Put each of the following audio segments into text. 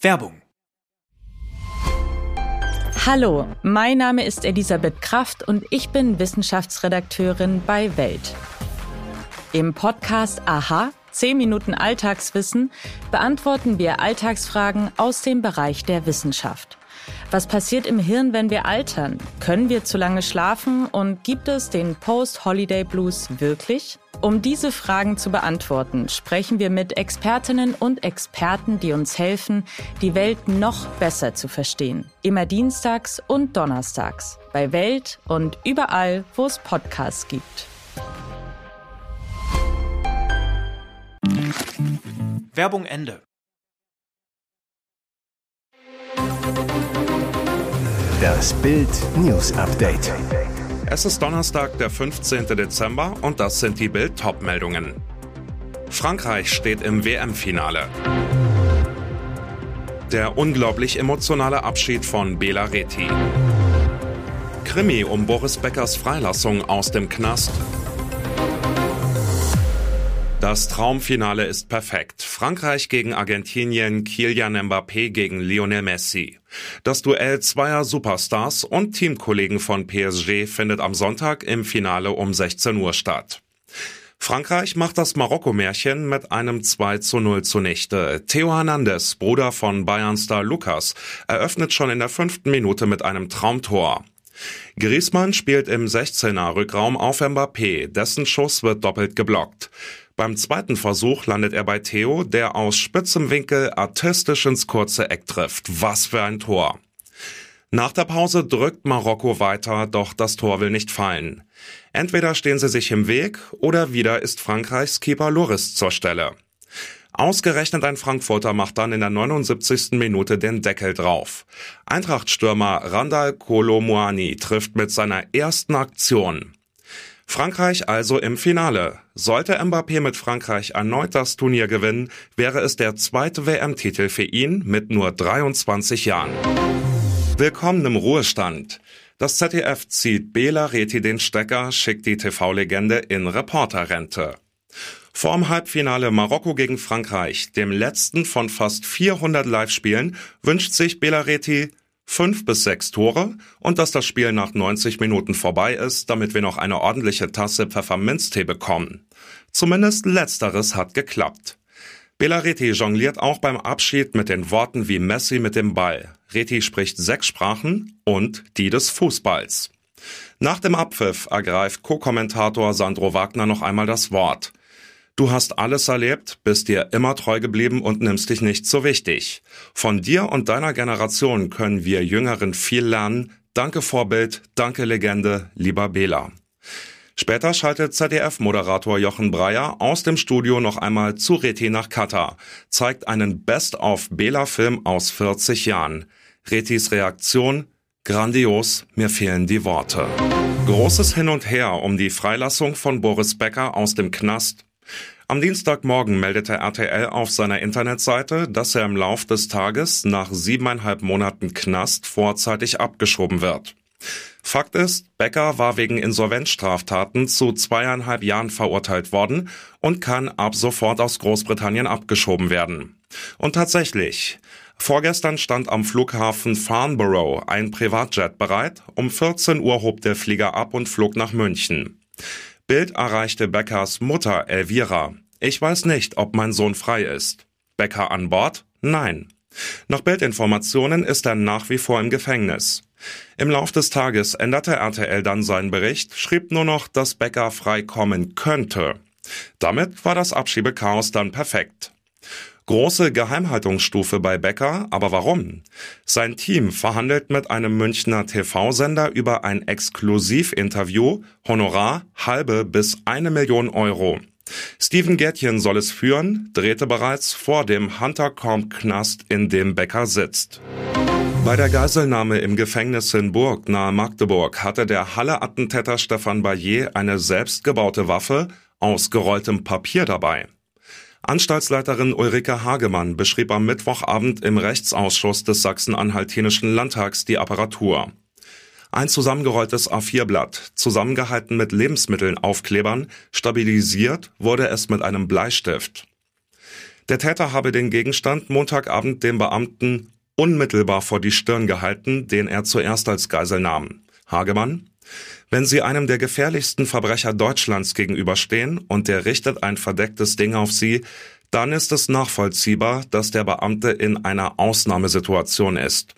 Werbung. Hallo, mein Name ist Elisabeth Kraft und ich bin Wissenschaftsredakteurin bei Welt. Im Podcast Aha, 10 Minuten Alltagswissen, beantworten wir Alltagsfragen aus dem Bereich der Wissenschaft. Was passiert im Hirn, wenn wir altern? Können wir zu lange schlafen und gibt es den Post-Holiday Blues wirklich? Um diese Fragen zu beantworten, sprechen wir mit Expertinnen und Experten, die uns helfen, die Welt noch besser zu verstehen. Immer dienstags und donnerstags bei Welt und überall, wo es Podcasts gibt. Werbung Ende. Das Bild News Update. Es ist Donnerstag, der 15. Dezember und das sind die Bild meldungen Frankreich steht im WM-Finale. Der unglaublich emotionale Abschied von Bela Reti. Krimi um Boris Beckers Freilassung aus dem Knast. Das Traumfinale ist perfekt. Frankreich gegen Argentinien, Kylian Mbappé gegen Lionel Messi. Das Duell zweier Superstars und Teamkollegen von PSG findet am Sonntag im Finale um 16 Uhr statt. Frankreich macht das Marokko-Märchen mit einem 2 zu 0 zunichte. Theo Hernandez, Bruder von Bayern-Star Lukas, eröffnet schon in der fünften Minute mit einem Traumtor. Griezmann spielt im 16er Rückraum auf Mbappé, dessen Schuss wird doppelt geblockt. Beim zweiten Versuch landet er bei Theo, der aus spitzem Winkel artistisch ins kurze Eck trifft. Was für ein Tor. Nach der Pause drückt Marokko weiter, doch das Tor will nicht fallen. Entweder stehen sie sich im Weg oder wieder ist Frankreichs Keeper Loris zur Stelle. Ausgerechnet ein Frankfurter macht dann in der 79. Minute den Deckel drauf. Eintrachtstürmer Randall Kolomuani trifft mit seiner ersten Aktion. Frankreich also im Finale. Sollte Mbappé mit Frankreich erneut das Turnier gewinnen, wäre es der zweite WM-Titel für ihn mit nur 23 Jahren. Willkommen im Ruhestand. Das ZDF zieht Bela Reti den Stecker, schickt die TV-Legende in Reporterrente. Vorm Halbfinale Marokko gegen Frankreich, dem letzten von fast 400 Live-Spielen, wünscht sich Bela Reti fünf bis sechs Tore und dass das Spiel nach 90 Minuten vorbei ist, damit wir noch eine ordentliche Tasse Pfefferminztee bekommen. Zumindest letzteres hat geklappt. Bela Reti jongliert auch beim Abschied mit den Worten wie Messi mit dem Ball. Reti spricht sechs Sprachen und die des Fußballs. Nach dem Abpfiff ergreift Co-Kommentator Sandro Wagner noch einmal das Wort. Du hast alles erlebt, bist dir immer treu geblieben und nimmst dich nicht so wichtig. Von dir und deiner Generation können wir Jüngeren viel lernen. Danke Vorbild, danke Legende, lieber Bela. Später schaltet ZDF-Moderator Jochen Breyer aus dem Studio noch einmal zu Reti nach Katar, zeigt einen Best-of-Bela-Film aus 40 Jahren. Retis Reaktion, grandios, mir fehlen die Worte. Großes Hin und Her um die Freilassung von Boris Becker aus dem Knast am Dienstagmorgen meldete RTL auf seiner Internetseite, dass er im Lauf des Tages nach siebeneinhalb Monaten Knast vorzeitig abgeschoben wird. Fakt ist, Becker war wegen Insolvenzstraftaten zu zweieinhalb Jahren verurteilt worden und kann ab sofort aus Großbritannien abgeschoben werden. Und tatsächlich, vorgestern stand am Flughafen Farnborough ein Privatjet bereit, um 14 Uhr hob der Flieger ab und flog nach München. Bild erreichte Beckers Mutter Elvira. Ich weiß nicht, ob mein Sohn frei ist. Becker an Bord? Nein. Nach Bildinformationen ist er nach wie vor im Gefängnis. Im Lauf des Tages änderte RTL dann seinen Bericht, schrieb nur noch, dass Becker frei kommen könnte. Damit war das Abschiebechaos dann perfekt. Große Geheimhaltungsstufe bei Becker, aber warum? Sein Team verhandelt mit einem Münchner TV-Sender über ein Exklusivinterview, Honorar halbe bis eine Million Euro. Steven Gärtchen soll es führen, drehte bereits vor dem Huntercomb-Knast, in dem Becker sitzt. Bei der Geiselnahme im Gefängnis in Burg nahe Magdeburg hatte der Halle-Attentäter Stefan Bayer eine selbstgebaute Waffe aus gerolltem Papier dabei. Anstaltsleiterin Ulrike Hagemann beschrieb am Mittwochabend im Rechtsausschuss des Sachsen-Anhaltinischen Landtags die Apparatur. Ein zusammengerolltes A4-Blatt, zusammengehalten mit Lebensmitteln Aufklebern, stabilisiert wurde es mit einem Bleistift. Der Täter habe den Gegenstand Montagabend dem Beamten unmittelbar vor die Stirn gehalten, den er zuerst als Geisel nahm. Hagemann? Wenn Sie einem der gefährlichsten Verbrecher Deutschlands gegenüberstehen und der richtet ein verdecktes Ding auf Sie, dann ist es nachvollziehbar, dass der Beamte in einer Ausnahmesituation ist.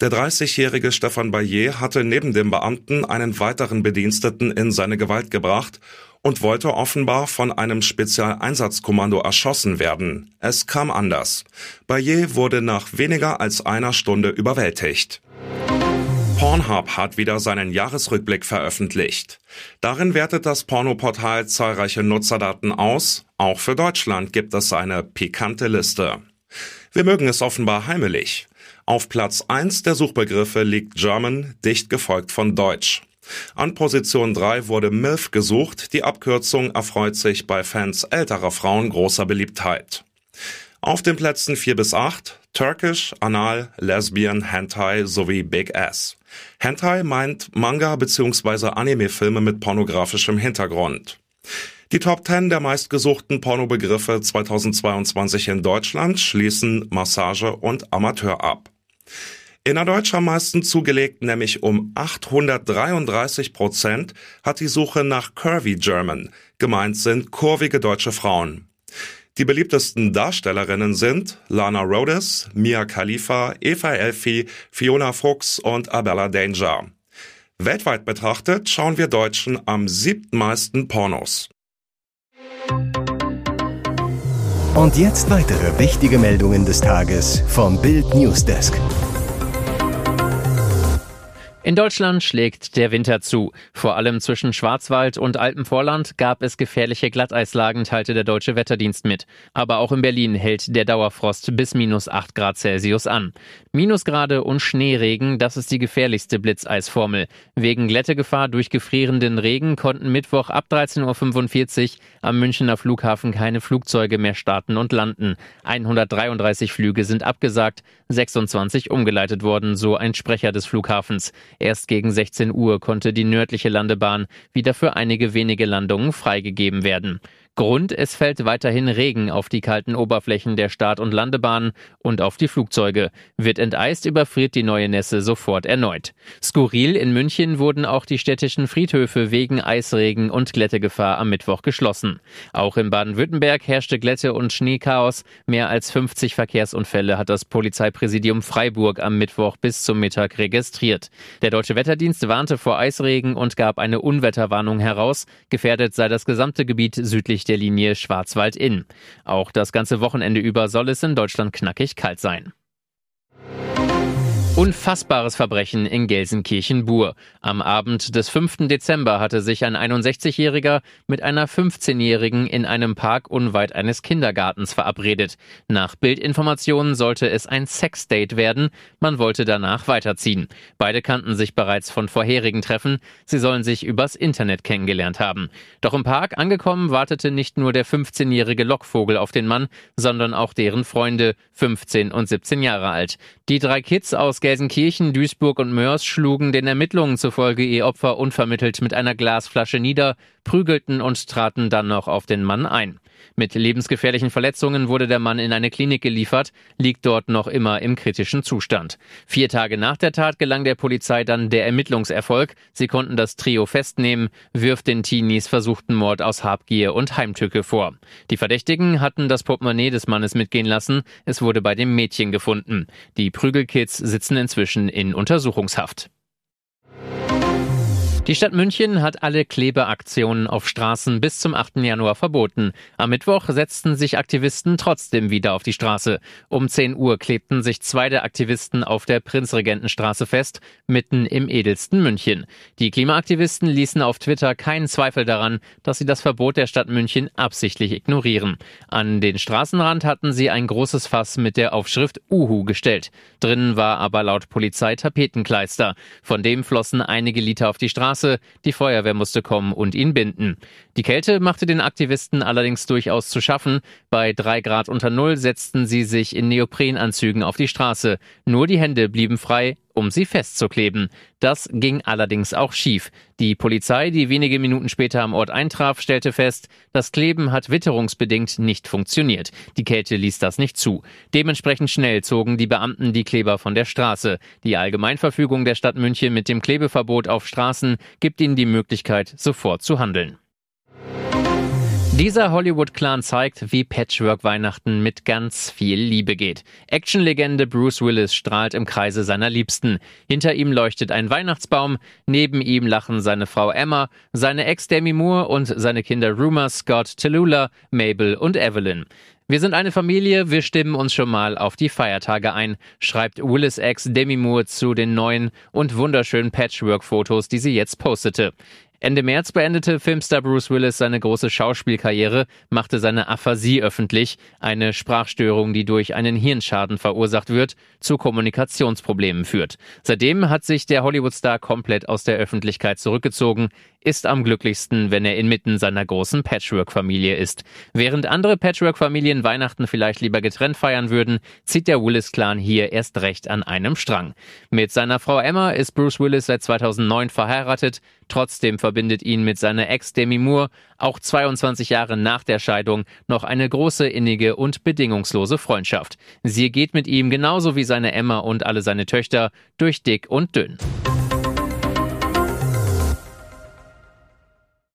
Der 30-jährige Stefan Bayer hatte neben dem Beamten einen weiteren Bediensteten in seine Gewalt gebracht und wollte offenbar von einem Spezialeinsatzkommando erschossen werden. Es kam anders. Bayer wurde nach weniger als einer Stunde überwältigt. Pornhub hat wieder seinen Jahresrückblick veröffentlicht. Darin wertet das Pornoportal zahlreiche Nutzerdaten aus. Auch für Deutschland gibt es eine pikante Liste. Wir mögen es offenbar heimelig. Auf Platz 1 der Suchbegriffe liegt German, dicht gefolgt von Deutsch. An Position 3 wurde MILF gesucht, die Abkürzung erfreut sich bei Fans älterer Frauen großer Beliebtheit. Auf den Plätzen 4 bis 8 Turkish, Anal, Lesbian, Hentai sowie Big Ass. Hentai meint Manga bzw. Anime-Filme mit pornografischem Hintergrund. Die Top 10 der meistgesuchten Pornobegriffe 2022 in Deutschland schließen Massage und Amateur ab. Innerdeutsch am meisten zugelegt, nämlich um 833 Prozent, hat die Suche nach Curvy German. Gemeint sind kurvige deutsche Frauen. Die beliebtesten Darstellerinnen sind Lana Rhodes, Mia Khalifa, Eva Elfi, Fiona Fuchs und Abella Danger. Weltweit betrachtet schauen wir Deutschen am siebtmeisten Pornos. Und jetzt weitere wichtige Meldungen des Tages vom Bild Newsdesk. In Deutschland schlägt der Winter zu. Vor allem zwischen Schwarzwald und Alpenvorland gab es gefährliche Glatteislagen, teilte der Deutsche Wetterdienst mit. Aber auch in Berlin hält der Dauerfrost bis minus 8 Grad Celsius an. Minusgrade und Schneeregen, das ist die gefährlichste Blitzeisformel. Wegen Glättegefahr durch gefrierenden Regen konnten Mittwoch ab 13.45 Uhr am Münchner Flughafen keine Flugzeuge mehr starten und landen. 133 Flüge sind abgesagt, 26 umgeleitet worden, so ein Sprecher des Flughafens. Erst gegen 16 Uhr konnte die nördliche Landebahn wieder für einige wenige Landungen freigegeben werden. Grund, es fällt weiterhin Regen auf die kalten Oberflächen der Start- und Landebahnen und auf die Flugzeuge. Wird enteist, überfriert die neue Nässe sofort erneut. Skurril in München wurden auch die städtischen Friedhöfe wegen Eisregen und Glättegefahr am Mittwoch geschlossen. Auch in Baden-Württemberg herrschte Glätte- und Schneechaos. Mehr als 50 Verkehrsunfälle hat das Polizeipräsidium Freiburg am Mittwoch bis zum Mittag registriert. Der Deutsche Wetterdienst warnte vor Eisregen und gab eine Unwetterwarnung heraus. Gefährdet sei das gesamte Gebiet südlich südlich der Linie Schwarzwald-Inn. Auch das ganze Wochenende über soll es in Deutschland knackig kalt sein. Unfassbares Verbrechen in Gelsenkirchen-Bur. Am Abend des 5. Dezember hatte sich ein 61-Jähriger mit einer 15-Jährigen in einem Park unweit eines Kindergartens verabredet. Nach Bildinformationen sollte es ein Sexdate werden. Man wollte danach weiterziehen. Beide kannten sich bereits von vorherigen Treffen. Sie sollen sich übers Internet kennengelernt haben. Doch im Park angekommen wartete nicht nur der 15-jährige Lockvogel auf den Mann, sondern auch deren Freunde, 15 und 17 Jahre alt. Die drei Kids aus Gelsenkirchen, Duisburg und Mörs schlugen den Ermittlungen zufolge ihr Opfer unvermittelt mit einer Glasflasche nieder, prügelten und traten dann noch auf den Mann ein. Mit lebensgefährlichen Verletzungen wurde der Mann in eine Klinik geliefert, liegt dort noch immer im kritischen Zustand. Vier Tage nach der Tat gelang der Polizei dann der Ermittlungserfolg. Sie konnten das Trio festnehmen, wirft den Teenies versuchten Mord aus Habgier und Heimtücke vor. Die Verdächtigen hatten das Portemonnaie des Mannes mitgehen lassen. Es wurde bei dem Mädchen gefunden. Die Prügelkids sitzen inzwischen in Untersuchungshaft. Die Stadt München hat alle Klebeaktionen auf Straßen bis zum 8. Januar verboten. Am Mittwoch setzten sich Aktivisten trotzdem wieder auf die Straße. Um 10 Uhr klebten sich zwei der Aktivisten auf der Prinzregentenstraße fest, mitten im edelsten München. Die Klimaaktivisten ließen auf Twitter keinen Zweifel daran, dass sie das Verbot der Stadt München absichtlich ignorieren. An den Straßenrand hatten sie ein großes Fass mit der Aufschrift Uhu gestellt. Drinnen war aber laut Polizei Tapetenkleister. Von dem flossen einige Liter auf die Straße Straße. Die Feuerwehr musste kommen und ihn binden. Die Kälte machte den Aktivisten allerdings durchaus zu schaffen. Bei drei Grad unter Null setzten sie sich in Neoprenanzügen auf die Straße. Nur die Hände blieben frei um sie festzukleben. Das ging allerdings auch schief. Die Polizei, die wenige Minuten später am Ort eintraf, stellte fest, das Kleben hat witterungsbedingt nicht funktioniert. Die Kälte ließ das nicht zu. Dementsprechend schnell zogen die Beamten die Kleber von der Straße. Die Allgemeinverfügung der Stadt München mit dem Klebeverbot auf Straßen gibt ihnen die Möglichkeit, sofort zu handeln. Dieser Hollywood-Clan zeigt, wie Patchwork-Weihnachten mit ganz viel Liebe geht. Actionlegende Bruce Willis strahlt im Kreise seiner Liebsten. Hinter ihm leuchtet ein Weihnachtsbaum, neben ihm lachen seine Frau Emma, seine Ex Demi Moore und seine Kinder Rumor, Scott, Tallulah, Mabel und Evelyn. Wir sind eine Familie, wir stimmen uns schon mal auf die Feiertage ein, schreibt Willis Ex Demi Moore zu den neuen und wunderschönen Patchwork-Fotos, die sie jetzt postete. Ende März beendete Filmstar Bruce Willis seine große Schauspielkarriere, machte seine Aphasie öffentlich, eine Sprachstörung, die durch einen Hirnschaden verursacht wird, zu Kommunikationsproblemen führt. Seitdem hat sich der Hollywoodstar komplett aus der Öffentlichkeit zurückgezogen, ist am glücklichsten, wenn er inmitten seiner großen Patchwork-Familie ist. Während andere Patchwork-Familien Weihnachten vielleicht lieber getrennt feiern würden, zieht der Willis-Clan hier erst recht an einem Strang. Mit seiner Frau Emma ist Bruce Willis seit 2009 verheiratet, trotzdem verbindet ihn mit seiner Ex Demi Moore auch 22 Jahre nach der Scheidung noch eine große, innige und bedingungslose Freundschaft. Sie geht mit ihm genauso wie seine Emma und alle seine Töchter durch dick und dünn.